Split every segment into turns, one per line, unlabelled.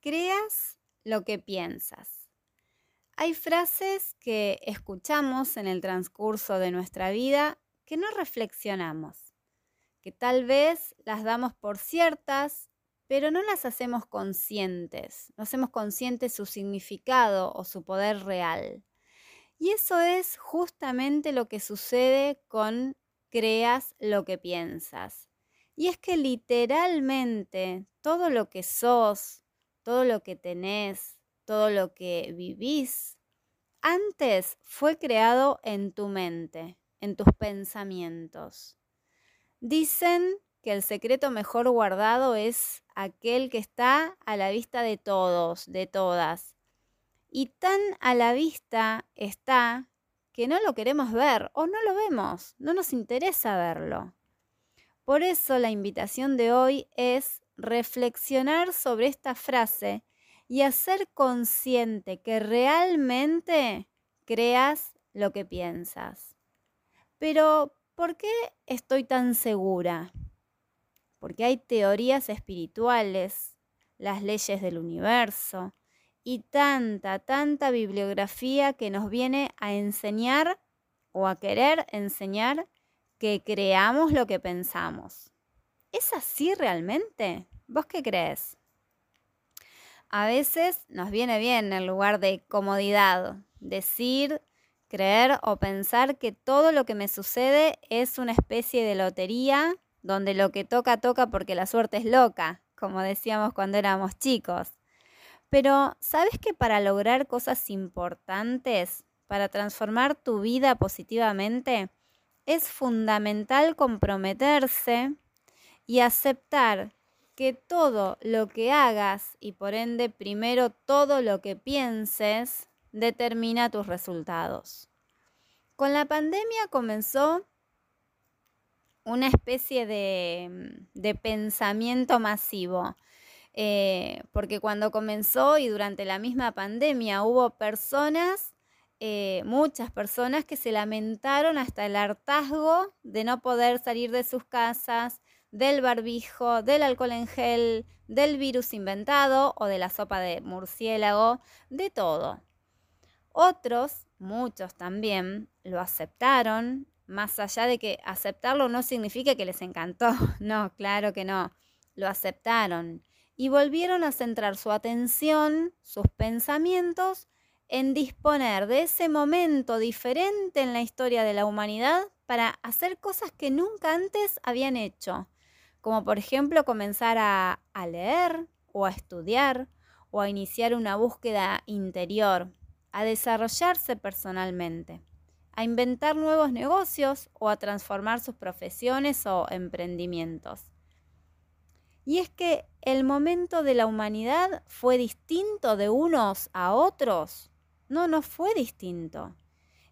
creas lo que piensas. Hay frases que escuchamos en el transcurso de nuestra vida que no reflexionamos, que tal vez las damos por ciertas, pero no las hacemos conscientes, no hacemos conscientes su significado o su poder real. Y eso es justamente lo que sucede con creas lo que piensas. Y es que literalmente todo lo que sos, todo lo que tenés, todo lo que vivís, antes fue creado en tu mente, en tus pensamientos. Dicen que el secreto mejor guardado es aquel que está a la vista de todos, de todas. Y tan a la vista está que no lo queremos ver o no lo vemos, no nos interesa verlo. Por eso la invitación de hoy es reflexionar sobre esta frase y hacer consciente que realmente creas lo que piensas. Pero, ¿por qué estoy tan segura? Porque hay teorías espirituales, las leyes del universo y tanta, tanta bibliografía que nos viene a enseñar o a querer enseñar que creamos lo que pensamos. ¿Es así realmente? ¿Vos qué crees? A veces nos viene bien en lugar de comodidad decir, creer o pensar que todo lo que me sucede es una especie de lotería donde lo que toca toca porque la suerte es loca, como decíamos cuando éramos chicos. Pero, ¿sabes que para lograr cosas importantes, para transformar tu vida positivamente, es fundamental comprometerse y aceptar que todo lo que hagas y por ende primero todo lo que pienses determina tus resultados. Con la pandemia comenzó una especie de, de pensamiento masivo, eh, porque cuando comenzó y durante la misma pandemia hubo personas eh, muchas personas que se lamentaron hasta el hartazgo de no poder salir de sus casas, del barbijo, del alcohol en gel, del virus inventado o de la sopa de murciélago, de todo. Otros, muchos también, lo aceptaron, más allá de que aceptarlo no significa que les encantó, no, claro que no, lo aceptaron y volvieron a centrar su atención, sus pensamientos, en disponer de ese momento diferente en la historia de la humanidad para hacer cosas que nunca antes habían hecho, como por ejemplo comenzar a, leer o a estudiar o a iniciar una búsqueda interior, a desarrollarse personalmente, a inventar nuevos negocios o a transformar sus profesiones o emprendimientos. Y es que el momento de la humanidad fue distinto de unos a otros no, no fue distinto.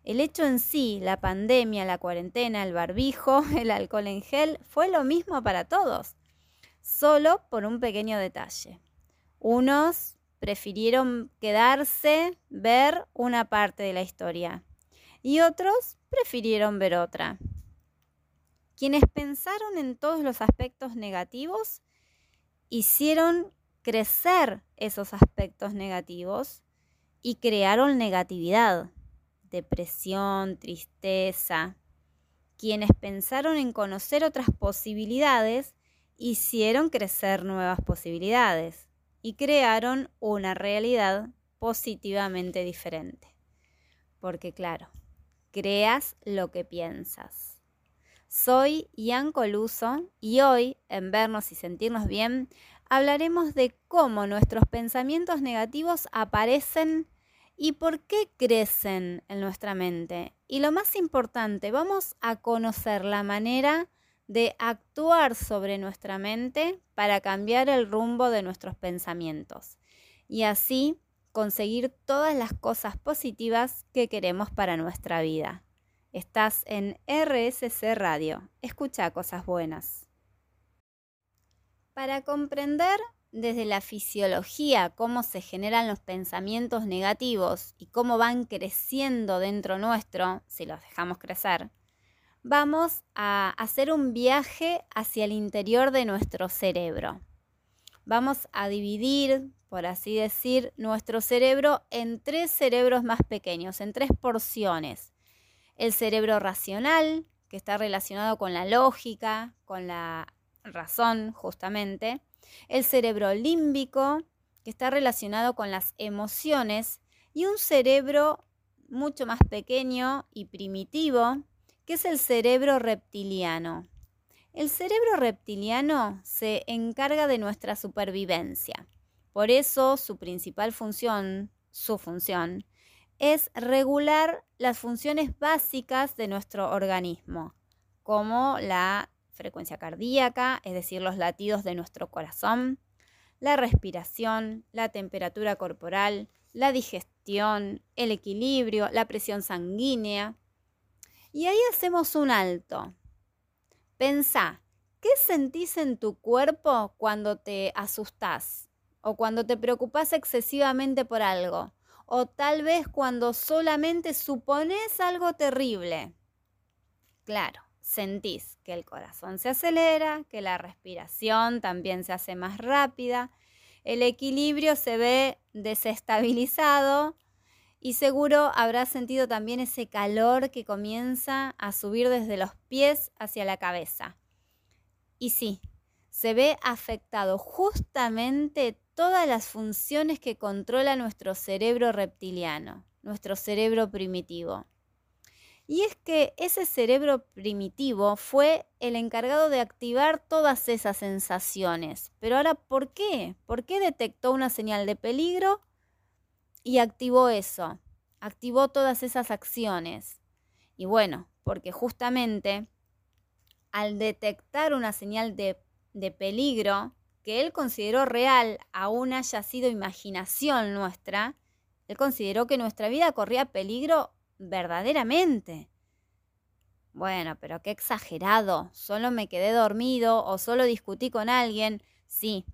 El hecho en sí, la pandemia, la cuarentena, el barbijo, el alcohol en gel, fue lo mismo para todos, solo por un pequeño detalle. Unos prefirieron quedarse, ver una parte de la historia y otros prefirieron ver otra. Quienes pensaron en todos los aspectos negativos hicieron crecer esos aspectos negativos y crearon negatividad, depresión, tristeza. Quienes pensaron en conocer otras posibilidades hicieron crecer nuevas posibilidades y crearon una realidad positivamente diferente. Porque claro, creas lo que piensas. Soy Ian Coluso y hoy, en Vernos y Sentirnos Bien, hablaremos de cómo nuestros pensamientos negativos aparecen y por qué crecen en nuestra mente. Y lo más importante, vamos a conocer la manera de actuar sobre nuestra mente para cambiar el rumbo de nuestros pensamientos y así conseguir todas las cosas positivas que queremos para nuestra vida. Estás en RSC Radio. Escucha cosas buenas. Para comprender desde la fisiología, cómo se generan los pensamientos negativos y cómo van creciendo dentro nuestro, si los dejamos crecer, vamos a hacer un viaje hacia el interior de nuestro cerebro. vamos a dividir, por así decir, nuestro cerebro en tres cerebros más pequeños, en tres porciones. El cerebro racional, que está relacionado con la lógica, con la razón justamente. El cerebro límbico, que está relacionado con las emociones. Y un cerebro mucho más pequeño y primitivo, que es el cerebro reptiliano. El cerebro reptiliano se encarga de nuestra supervivencia. Por eso su principal función, su función, es regular las funciones básicas de nuestro organismo, como la frecuencia cardíaca, es decir, los latidos de nuestro corazón, la respiración, la temperatura corporal, la digestión, el equilibrio, la presión sanguínea. Y ahí hacemos un alto. Pensá, ¿qué sentís en tu cuerpo cuando te asustás o cuando te preocupas excesivamente por algo? O tal vez cuando solamente supones algo terrible. Claro, sentís que el corazón se acelera, que la respiración también se hace más rápida, el equilibrio se ve desestabilizado y seguro habrás sentido también ese calor que comienza a subir desde los pies hacia la cabeza. Y sí, se ve afectado justamente todas las funciones que controla nuestro cerebro reptiliano, nuestro cerebro primitivo. Y es que ese cerebro primitivo fue el encargado de activar todas esas sensaciones. Pero ahora, ¿por qué? ¿Por qué detectó una señal de peligro y activó eso? Activó todas esas acciones. Y bueno, porque justamente al detectar una señal de, de peligro que él consideró real, aún haya sido imaginación nuestra, él consideró que nuestra vida corría peligro verdaderamente. Bueno, pero qué exagerado. Solo me quedé dormido o solo discutí con alguien. Sí,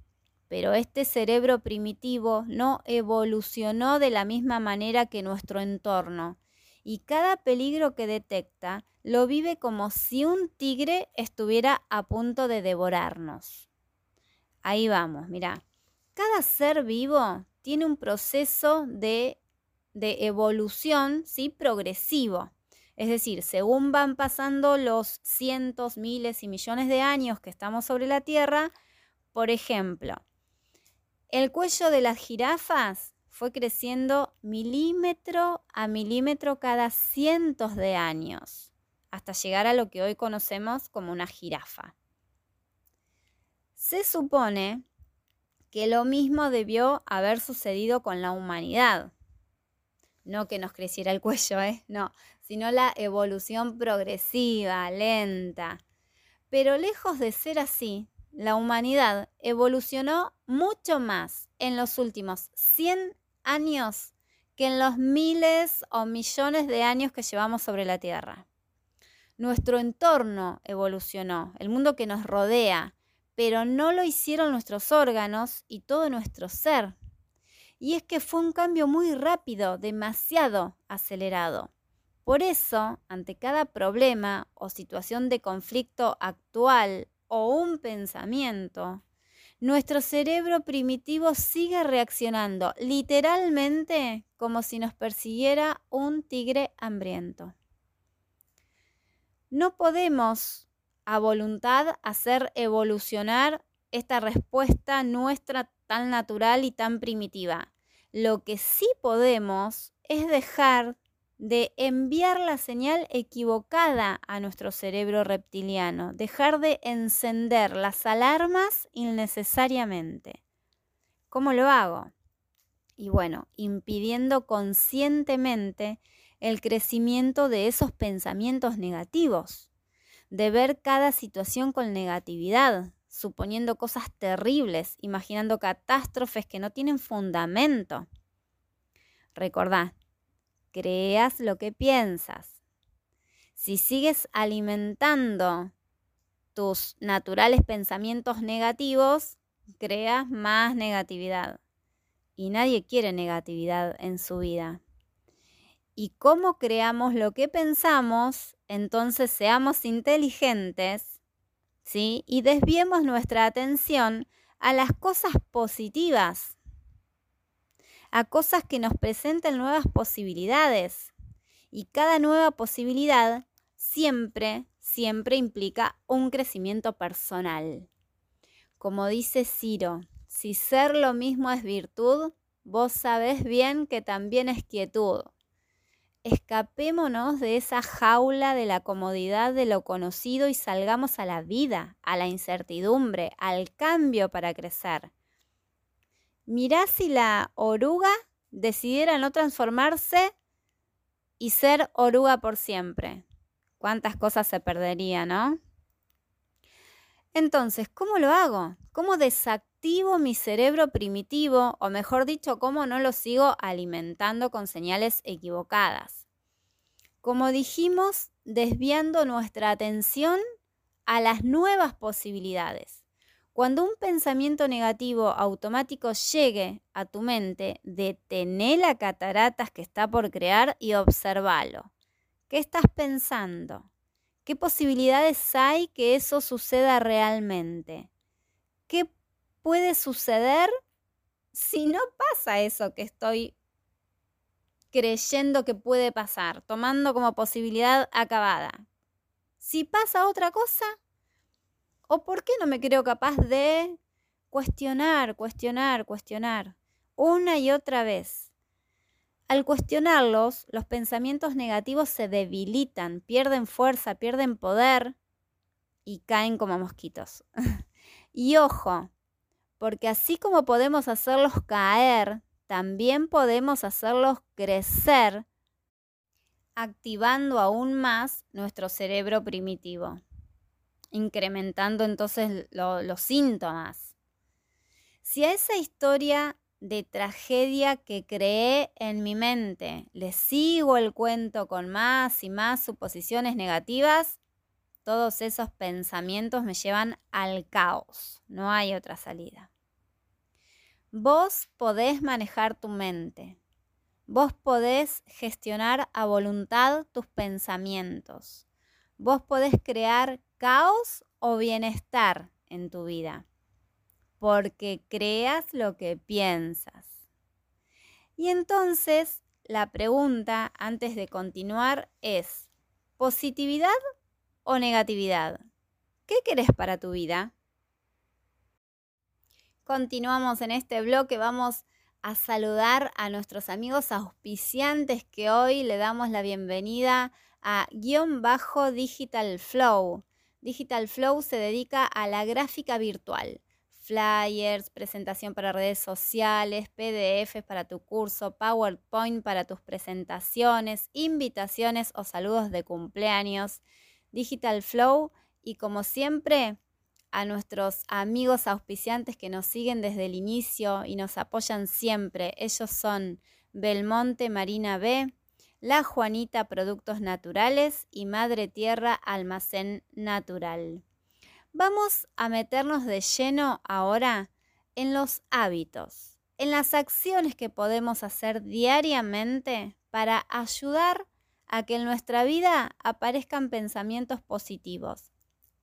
pero este cerebro primitivo no evolucionó de la misma manera que nuestro entorno. Y cada peligro que detecta lo vive como si un tigre estuviera a punto de devorarnos. Ahí vamos, mira. Cada ser vivo tiene un proceso de de evolución ¿sí? progresivo. Es decir, según van pasando los cientos, miles y millones de años que estamos sobre la Tierra, por ejemplo, el cuello de las jirafas fue creciendo milímetro a milímetro cada cientos de años, hasta llegar a lo que hoy conocemos como una jirafa. Se supone que lo mismo debió haber sucedido con la humanidad no que nos creciera el cuello, ¿eh? no, sino la evolución progresiva, lenta. Pero lejos de ser así, la humanidad evolucionó mucho más en los últimos 100 años que en los miles o millones de años que llevamos sobre la Tierra. Nuestro entorno evolucionó, el mundo que nos rodea, pero no lo hicieron nuestros órganos y todo nuestro ser. Y es que fue un cambio muy rápido, demasiado acelerado. Por eso, ante cada problema o situación de conflicto actual o un pensamiento, nuestro cerebro primitivo sigue reaccionando literalmente como si nos persiguiera un tigre hambriento. No podemos a voluntad hacer evolucionar esta respuesta nuestra tan natural y tan primitiva. Lo que sí podemos es dejar de enviar la señal equivocada a nuestro cerebro reptiliano, dejar de encender las alarmas innecesariamente. ¿Cómo lo hago? Y bueno, impidiendo conscientemente el crecimiento de esos pensamientos negativos, de ver cada situación con negatividad, suponiendo cosas terribles, imaginando catástrofes que no tienen fundamento. Recordá, creas lo que piensas. Si sigues alimentando tus naturales pensamientos negativos, creas más negatividad. Y nadie quiere negatividad en su vida. Y cómo creamos lo que pensamos, entonces seamos inteligentes ¿sí? Y desviemos nuestra atención a las cosas positivas, a cosas que nos presenten nuevas posibilidades. Y cada nueva posibilidad siempre, siempre implica un crecimiento personal. Como dice Ciro, si ser lo mismo es virtud, vos sabés bien que también es quietud. Escapémonos de esa jaula de la comodidad de lo conocido y salgamos a la vida, a la incertidumbre, al cambio para crecer. Mirá si la oruga decidiera no transformarse y ser oruga por siempre. Cuántas cosas se perderían, ¿no? Entonces, ¿cómo lo hago? ¿Cómo desactivo mi cerebro primitivo? O mejor dicho, ¿cómo no lo sigo alimentando con señales equivocadas? Como dijimos, desviando nuestra atención a las nuevas posibilidades. Cuando un pensamiento negativo automático llegue a tu mente, detené la cataratas que está por crear y observalo. ¿Qué estás pensando? ¿Qué posibilidades hay que eso suceda realmente? ¿Qué puede suceder si no pasa eso que estoy creyendo que puede pasar, tomando como posibilidad acabada? Si pasa otra cosa, ¿o por qué no me creo capaz de cuestionar, cuestionar, cuestionar una y otra vez? Al cuestionarlos, los pensamientos negativos se debilitan, pierden fuerza, pierden poder y caen como mosquitos. y ojo, porque así como podemos hacerlos caer, también podemos hacerlos crecer, activando aún más nuestro cerebro primitivo, incrementando entonces los síntomas. Si a esa historia de tragedia que creé en mi mente. Le sigo el cuento con más y más suposiciones negativas. Todos esos pensamientos me llevan al caos. No hay otra salida. Vos podés manejar tu mente. Vos podés gestionar a voluntad tus pensamientos. Vos podés crear caos o bienestar en tu vida porque creas lo que piensas. Y entonces la pregunta antes de continuar es, ¿positividad o negatividad? ¿Qué querés para tu vida? Continuamos en este bloque, vamos a saludar a nuestros amigos auspiciantes que hoy le damos la bienvenida a guion bajo Digital Flow. Digital Flow se dedica a la gráfica virtual flyers, presentación para redes sociales, PDFs para tu curso, PowerPoint para tus presentaciones, invitaciones o saludos de cumpleaños, Digital Flow y como siempre a nuestros amigos auspiciantes que nos siguen desde el inicio y nos apoyan siempre. Ellos son Belmonte Marina B, La Juanita Productos Naturales y Madre Tierra Almacén Natural. Vamos a meternos de lleno ahora en los hábitos, en las acciones que podemos hacer diariamente para ayudar a que en nuestra vida aparezcan pensamientos positivos,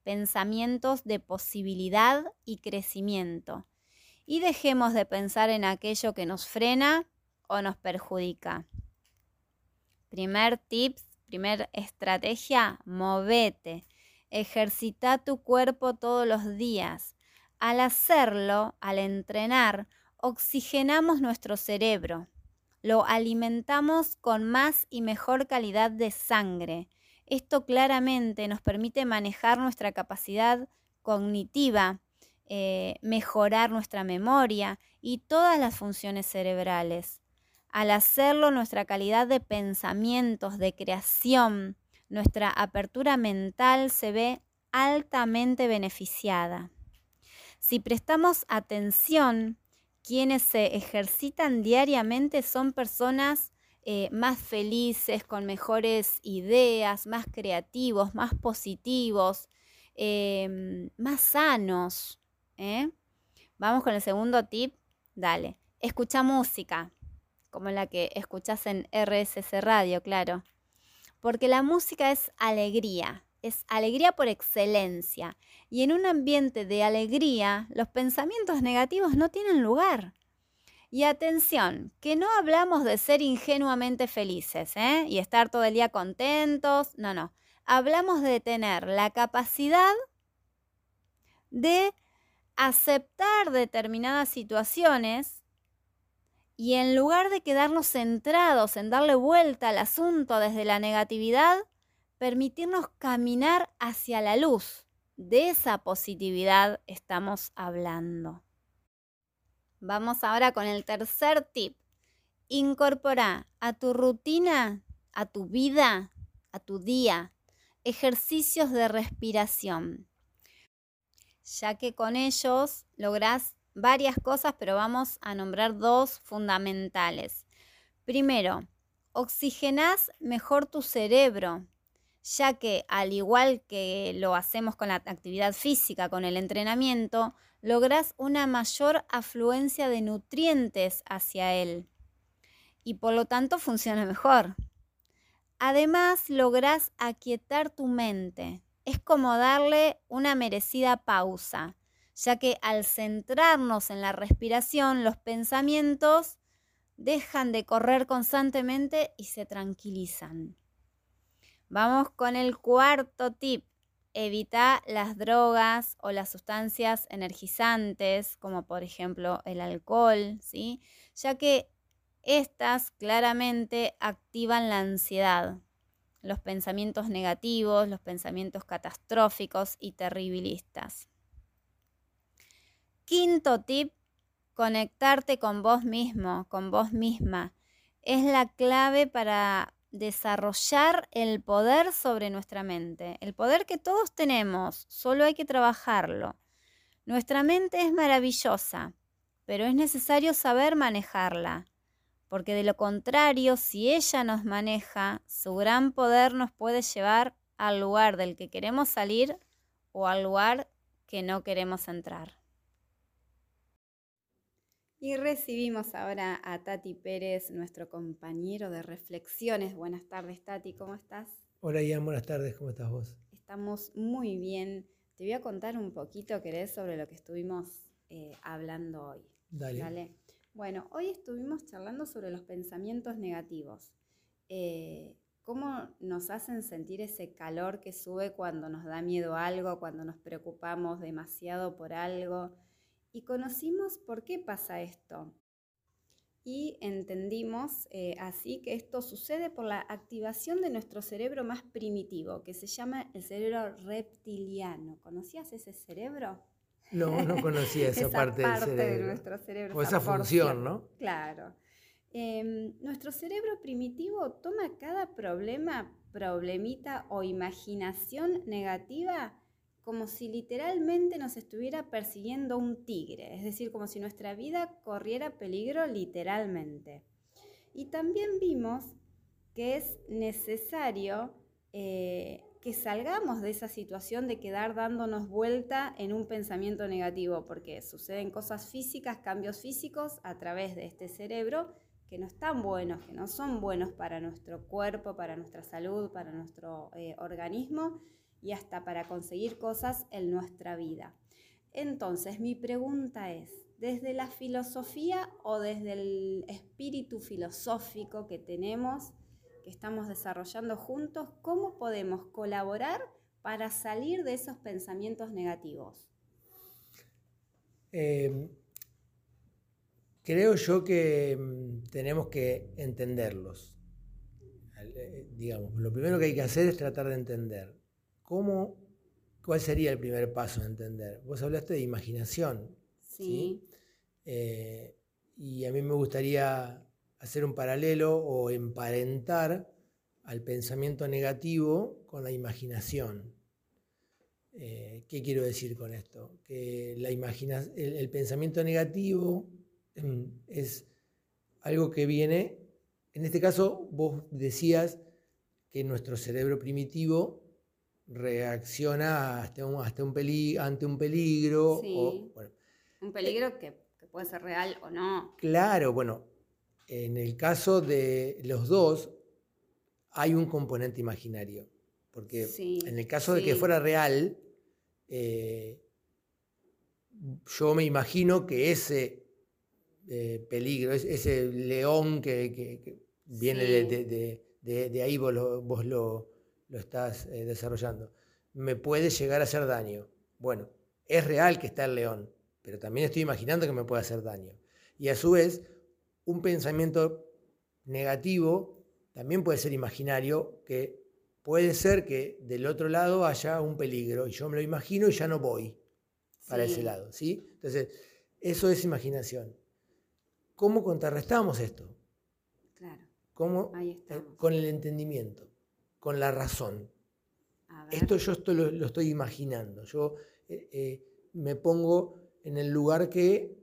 pensamientos de posibilidad y crecimiento. Y dejemos de pensar en aquello que nos frena o nos perjudica. Primer tips, primer estrategia, movete Ejercita tu cuerpo todos los días. Al hacerlo, al entrenar, oxigenamos nuestro cerebro. Lo alimentamos con más y mejor calidad de sangre. Esto claramente nos permite manejar nuestra capacidad cognitiva, eh, mejorar nuestra memoria y todas las funciones cerebrales. Al hacerlo, nuestra calidad de pensamientos, de creación, nuestra apertura mental se ve altamente beneficiada. Si prestamos atención, quienes se ejercitan diariamente son personas eh, más felices, con mejores ideas, más creativos, más positivos, em, más sanos. ¿eh? Vamos con el segundo tip. Dale. Escucha música, como la que escuchas en RSC Radio, claro porque la música es alegría, es alegría por excelencia. Y en un ambiente de alegría, los pensamientos negativos no tienen lugar. Y atención, que no hablamos de ser ingenuamente felices ¿eh? y estar todo el día contentos. No, no. Hablamos de tener la capacidad de aceptar determinadas situaciones y en lugar de quedarnos centrados en darle vuelta al asunto desde la negatividad, permitirnos caminar hacia la luz. De esa positividad estamos hablando. Vamos ahora con el tercer tip. Incorpora a tu rutina, a tu vida, a tu día, ejercicios de respiración, ya que con ellos lográs varias cosas, pero vamos a nombrar dos fundamentales. Primero, oxigenás mejor tu cerebro, ya que al igual que lo hacemos con la actividad física, con el entrenamiento, logras una mayor afluencia de nutrientes hacia él y por lo tanto funciona mejor. Además, logras aquietar tu mente. Es como darle una merecida pausa, ya que al centrarnos en la respiración, los pensamientos dejan de correr constantemente y se tranquilizan. Vamos con el cuarto tip. Evita las drogas o las sustancias energizantes, como por ejemplo el alcohol, ¿sí? ya que estas claramente activan la ansiedad, los pensamientos negativos, los pensamientos catastróficos y terribilistas. Quinto tip, conectarte con vos mismo, con vos misma. Es la clave para desarrollar el poder sobre nuestra mente, el poder que todos tenemos, solo hay que trabajarlo. Nuestra mente es maravillosa, pero es necesario saber manejarla, porque de lo contrario, si ella nos maneja, su gran poder nos puede llevar al lugar del que queremos salir o al lugar que no queremos entrar. Y recibimos ahora a Tati Pérez, nuestro compañero de reflexiones. Buenas tardes, Tati, ¿cómo estás?
Hola, Ian, buenas tardes, ¿cómo estás vos?
Estamos muy bien. Te voy a contar un poquito, querés, sobre lo que estuvimos eh, hablando hoy.
Dale.
Bueno, hoy estuvimos charlando sobre los pensamientos negativos. Eh, ¿Cómo nos hacen sentir ese calor que sube cuando nos da miedo algo, cuando nos preocupamos demasiado por algo? Y conocimos por qué pasa esto. Y entendimos eh, así que esto sucede por la activación de nuestro cerebro más primitivo, que se llama el cerebro reptiliano. ¿Conocías ese cerebro?
No, no conocía esa, parte, del cerebro.
de nuestro cerebro.
O esa, función, ¿no?
Claro. Em, nuestro cerebro primitivo toma cada problema, problemita o imaginación negativa como si literalmente nos estuviera persiguiendo un tigre, es decir, como si nuestra vida corriera peligro literalmente. Y también vimos que es necesario eh, que salgamos de esa situación de quedar dándonos vuelta en un pensamiento negativo, porque suceden cosas físicas, cambios físicos a través de este cerebro que no están buenos, que no son buenos para nuestro cuerpo, para nuestra salud, para nuestro eh, organismo y hasta para conseguir cosas en nuestra vida. Entonces, mi pregunta es, desde la filosofía o desde el espíritu filosófico que tenemos, que estamos desarrollando juntos, ¿cómo podemos colaborar para salir de esos pensamientos negativos?
Em, creo yo que mm, tenemos que entenderlos. Eh, digamos, lo primero que hay que hacer es tratar de entender ¿Cómo, ¿Cuál sería el primer paso a entender? Vos hablaste de imaginación.
Sí.
Eh, y a mí me gustaría hacer un paralelo o emparentar al pensamiento negativo con la imaginación. Eh, ¿Qué quiero decir con esto? Que la el, pensamiento negativo mm, es algo que viene, en este caso vos decías que nuestro cerebro primitivo reacciona hasta un, ante un peligro.
un peligro que, puede ser real o no.
Claro, bueno, en el caso de los dos hay un componente imaginario. Porque
Sí,
en el caso de que fuera real, eh, yo me imagino que ese eh, peligro, es- ese león que, que- que viene de,
Sí.
de- de- de- de ahí, vos lo, vos lo- lo estás eh, desarrollando, me puede llegar a hacer daño. Bueno, es real que está el león, pero también estoy imaginando que me puede hacer daño. Y a su vez, un pensamiento negativo también puede ser imaginario, que puede ser que del otro lado haya un peligro y yo me lo imagino y ya no voy para
Sí.
ese lado, ¿sí? Entonces, eso es imaginación. ¿Cómo contrarrestamos esto?
Claro,
¿Cómo?
ahí
con el entendimiento, con la razón. Esto yo esto lo, lo estoy imaginando. Yo eh, eh, me pongo en el lugar que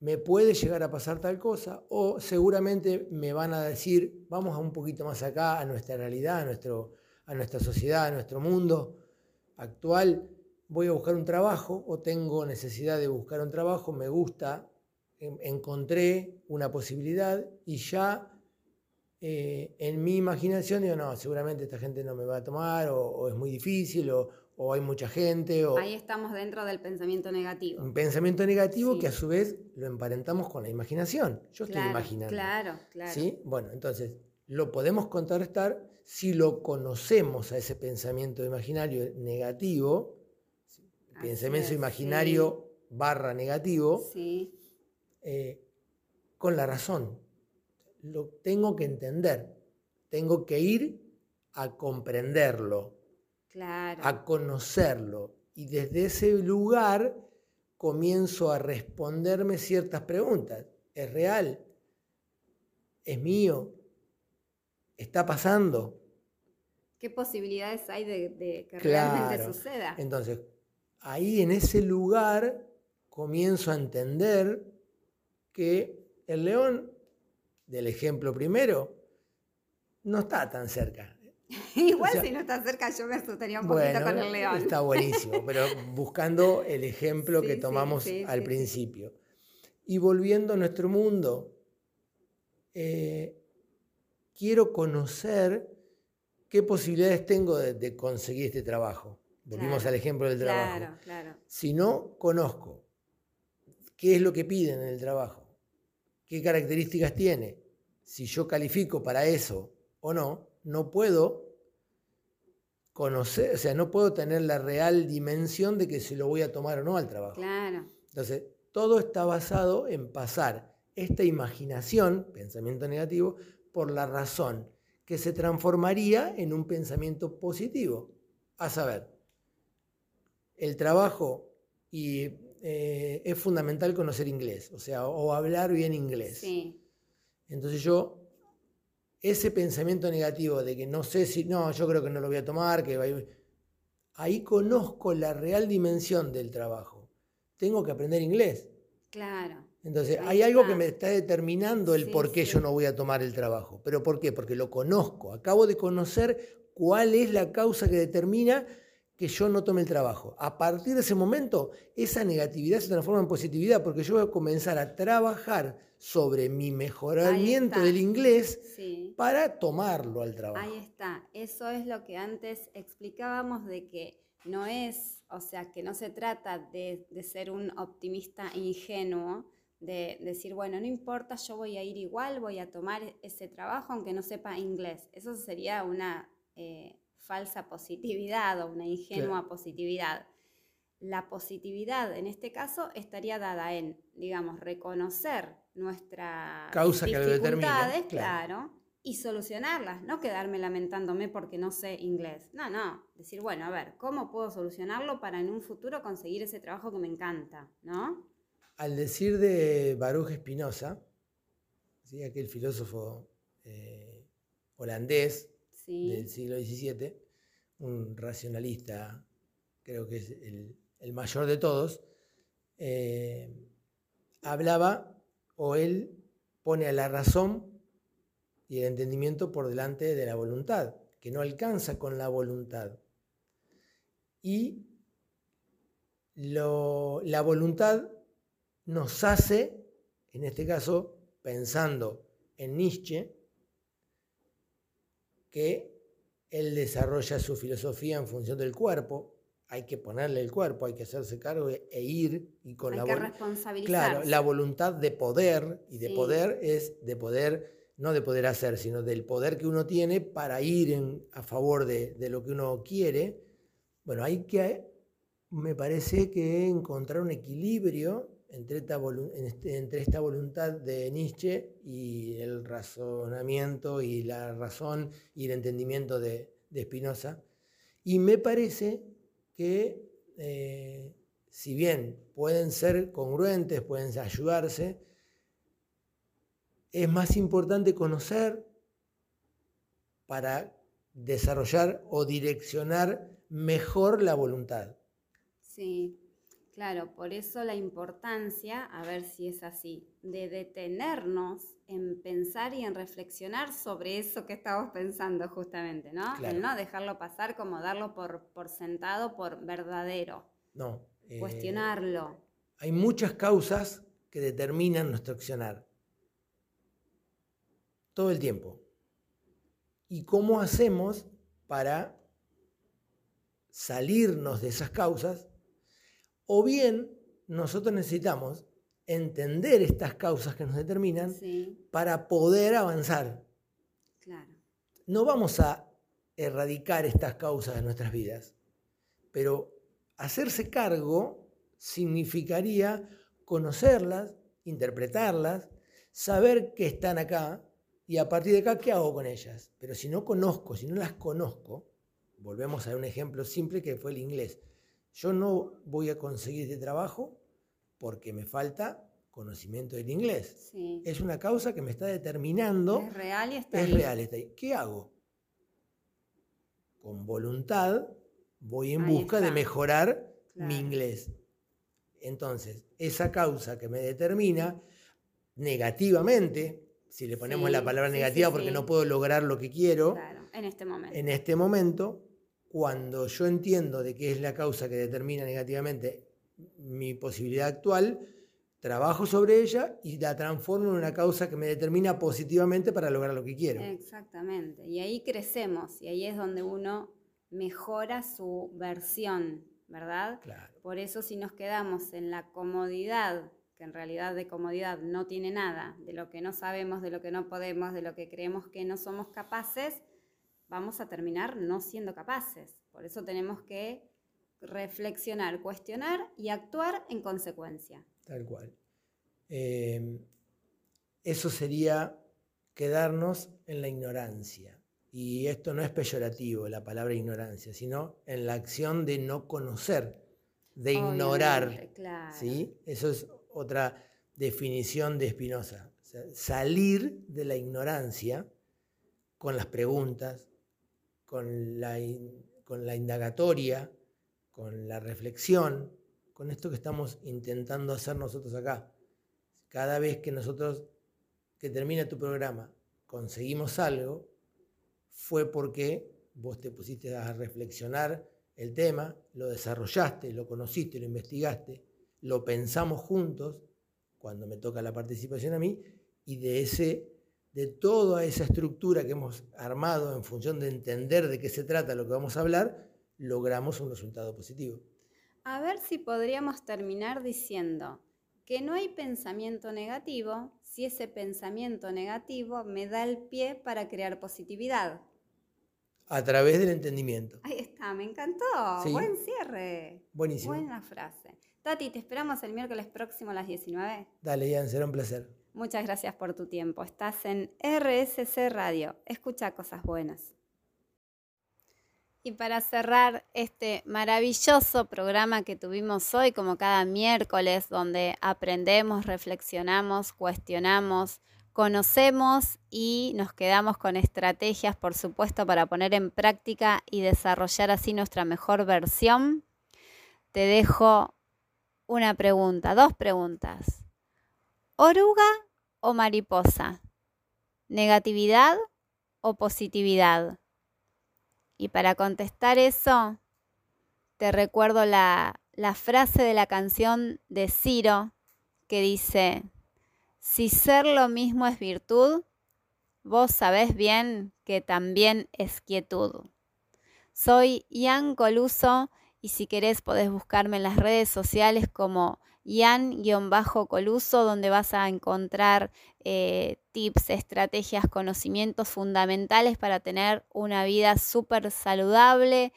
me puede llegar a pasar tal cosa o seguramente me van a decir, vamos a un poquito más acá, a nuestra realidad, a, nuestro, a nuestra sociedad, a nuestro mundo actual. Voy a buscar un trabajo o tengo necesidad de buscar un trabajo, me gusta, en- encontré una posibilidad y ya eh, en mi imaginación digo, no, seguramente esta gente no me va a tomar, o, o es muy difícil, o, o hay mucha gente, o
Ahí estamos dentro del pensamiento negativo.
un pensamiento negativo
Sí.
que a su vez lo emparentamos con la imaginación. Yo estoy imaginando.
Claro, claro.
¿sí? Bueno, entonces lo podemos contrarrestar si lo conocemos a ese pensamiento imaginario negativo,
Así
pensamiento
es,
imaginario barra negativo,
Sí,
eh, con la razón. Lo tengo que entender, tengo que ir a comprenderlo,
claro.
a conocerlo. Y desde ese lugar comienzo a responderme ciertas preguntas. ¿Es real? ¿Es mío? ¿Está pasando?
¿Qué posibilidades hay de, de que
Claro.
realmente suceda?
Entonces, ahí en ese lugar comienzo a entender que el león, del ejemplo primero, no está tan cerca.
Igual
o sea,
si no está cerca yo me asustaría un poquito con el león.
está buenísimo, pero buscando el ejemplo
Sí,
que tomamos
sí,
al
sí,
principio. Y volviendo a nuestro mundo, eh, quiero conocer qué posibilidades tengo de, de conseguir este trabajo. Volvimos
Claro,
al ejemplo del trabajo.
Claro, claro.
Si no conozco qué es lo que piden en el trabajo, qué características tiene, si yo califico para eso o no, no puedo conocer, o sea, no puedo tener la real dimensión de que si lo voy a tomar o no al trabajo.
Claro.
Entonces, todo está basado en pasar esta imaginación, pensamiento negativo, por la razón, que se transformaría en un pensamiento positivo. A saber, el trabajo y eh, es fundamental conocer inglés, o sea, o hablar bien inglés.
Sí.
Entonces yo, ese pensamiento negativo de que no sé si, no, yo creo que no lo voy a tomar, que va a- ahí conozco la real dimensión del trabajo. Tengo que aprender inglés.
Claro.
Entonces,
Ahí
hay algo que me está determinando el
Sí,
por qué
sí.
yo no voy a tomar el trabajo. ¿Pero por qué? Porque lo conozco. Acabo de conocer cuál es la causa que determina que yo no tome el trabajo. A partir de ese momento, esa negatividad se transforma en positividad porque yo voy a comenzar a trabajar sobre mi mejoramiento del inglés
Sí.
para tomarlo al trabajo.
Ahí está. Eso es lo que antes explicábamos de que no es, o sea, que no se trata de, de ser un optimista ingenuo, de decir, bueno, no importa, yo voy a ir igual, voy a tomar ese trabajo aunque no sepa inglés. Eso sería una eh, falsa positividad o una ingenua positividad. La positividad en este caso estaría dada en, digamos, reconocer nuestras
Causa que lo determina,
dificultades,
claro.
claro, y solucionarlas, no quedarme lamentándome porque no sé inglés. No, no, decir, bueno, a ver, ¿cómo puedo solucionarlo para en un futuro conseguir ese trabajo que me encanta, ¿no?
Al decir de Baruch Spinoza, ¿sí? aquel filósofo eh, holandés
Sí,
del siglo XVII, un racionalista, creo que es el, el mayor de todos, eh, hablaba o él pone a la razón y el entendimiento por delante de la voluntad, que no alcanza con la voluntad. Y lo- la voluntad nos hace, en este caso, pensando en Nietzsche, que él desarrolla su filosofía en función del cuerpo, hay que ponerle el cuerpo, hay que hacerse cargo e, e ir y con
la
voluntad. Claro, la voluntad de poder, y de poder es de poder, no de poder hacer, sino del poder que uno tiene para ir en, a favor de, de lo que uno quiere. Bueno, hay que, me parece que encontrar un equilibrio entre esta, este, entre esta voluntad de Nietzsche y el razonamiento y la razón y el entendimiento de, de Spinoza. Y me parece que eh, si bien pueden ser congruentes, pueden ayudarse, es más importante conocer para desarrollar o direccionar mejor la voluntad.
Sí, claro, por eso la importancia, a ver si es así, de detenernos en pensar y en reflexionar sobre eso que estamos pensando justamente, ¿no? El no dejarlo pasar como darlo por, por sentado, por verdadero.
No.
Eh, Cuestionarlo.
Hay muchas causas que determinan nuestro accionar. Todo el tiempo. ¿Y cómo hacemos para salirnos de esas causas? O bien nosotros necesitamos entender estas causas que nos determinan para poder avanzar. No vamos a erradicar estas causas de nuestras vidas, pero hacerse cargo significaría conocerlas, interpretarlas, saber que están acá y a partir de acá, ¿qué hago con ellas? Pero si no conozco, si no las conozco, volvemos a un ejemplo simple que fue el inglés. Yo no voy a conseguir este trabajo porque me falta conocimiento del inglés. Es una causa que me está determinando.
Es real y está
Es real, está ahí. ¿Qué hago? Con voluntad voy en busca de mejorar mi inglés. Entonces, esa causa que me determina negativamente, si le ponemos la palabra negativa porque no puedo lograr lo que quiero,
en este momento.
En este momento, cuando yo entiendo de qué es la causa que determina negativamente mi posibilidad actual, trabajo sobre ella y la transformo en una causa que me determina positivamente para lograr lo que quiero.
Exactamente. Y ahí crecemos y ahí es donde uno mejora su versión, ¿verdad?
Claro.
Por eso si nos quedamos en la comodidad, que en realidad de comodidad no tiene nada, de lo que no sabemos, de lo que no podemos, de lo que creemos que no somos capaces, vamos a terminar no siendo capaces. Por eso tenemos que reflexionar, cuestionar y actuar en consecuencia.
Tal cual. Em, eso sería quedarnos en la ignorancia. Y esto no es peyorativo, la palabra ignorancia, sino en la acción de no conocer, de ignorar. ¿sí? Eso es otra definición de Spinoza. salir de la ignorancia con las preguntas, con la, con la indagatoria, con la reflexión, con esto que estamos intentando hacer nosotros acá. Cada vez que nosotros, que termina tu programa, conseguimos algo, fue porque vos te pusiste a reflexionar el tema, lo desarrollaste, lo conociste, lo investigaste, lo pensamos juntos, cuando me toca la participación a mí, y de ese de toda esa estructura que hemos armado en función de entender de qué se trata lo que vamos a hablar, logramos un resultado positivo.
A ver si podríamos terminar diciendo que no hay pensamiento negativo si ese pensamiento negativo me da el pie para crear positividad.
A través del entendimiento.
Ahí está, me encantó. Buen cierre.
Buenísimo.
Buena frase. Tati, te esperamos el miércoles próximo a las 19.
Dale, Ian, será un placer.
Muchas gracias por tu tiempo. Estás en RSC Radio. Escucha cosas buenas. Y para cerrar este maravilloso programa que tuvimos hoy, como cada miércoles, donde aprendemos, reflexionamos, cuestionamos, conocemos y nos quedamos con estrategias, por supuesto, para poner en práctica y desarrollar así nuestra mejor versión, te dejo una pregunta, dos preguntas. ¿Oruga o mariposa? ¿Negatividad o positividad? Y para contestar eso, te recuerdo la, frase de la canción de Ciro que dice, si ser lo mismo es virtud, vos sabés bien que también es quietud. Soy Ian Coluso y si querés podés buscarme en las redes sociales como Ian-Coluso, donde vas a encontrar eh, tips, estrategias, conocimientos fundamentales para tener una vida súper saludable,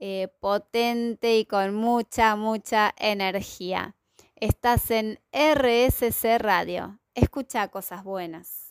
eh, potente y con mucha, mucha energía. Estás en RSC Radio. Escucha cosas buenas.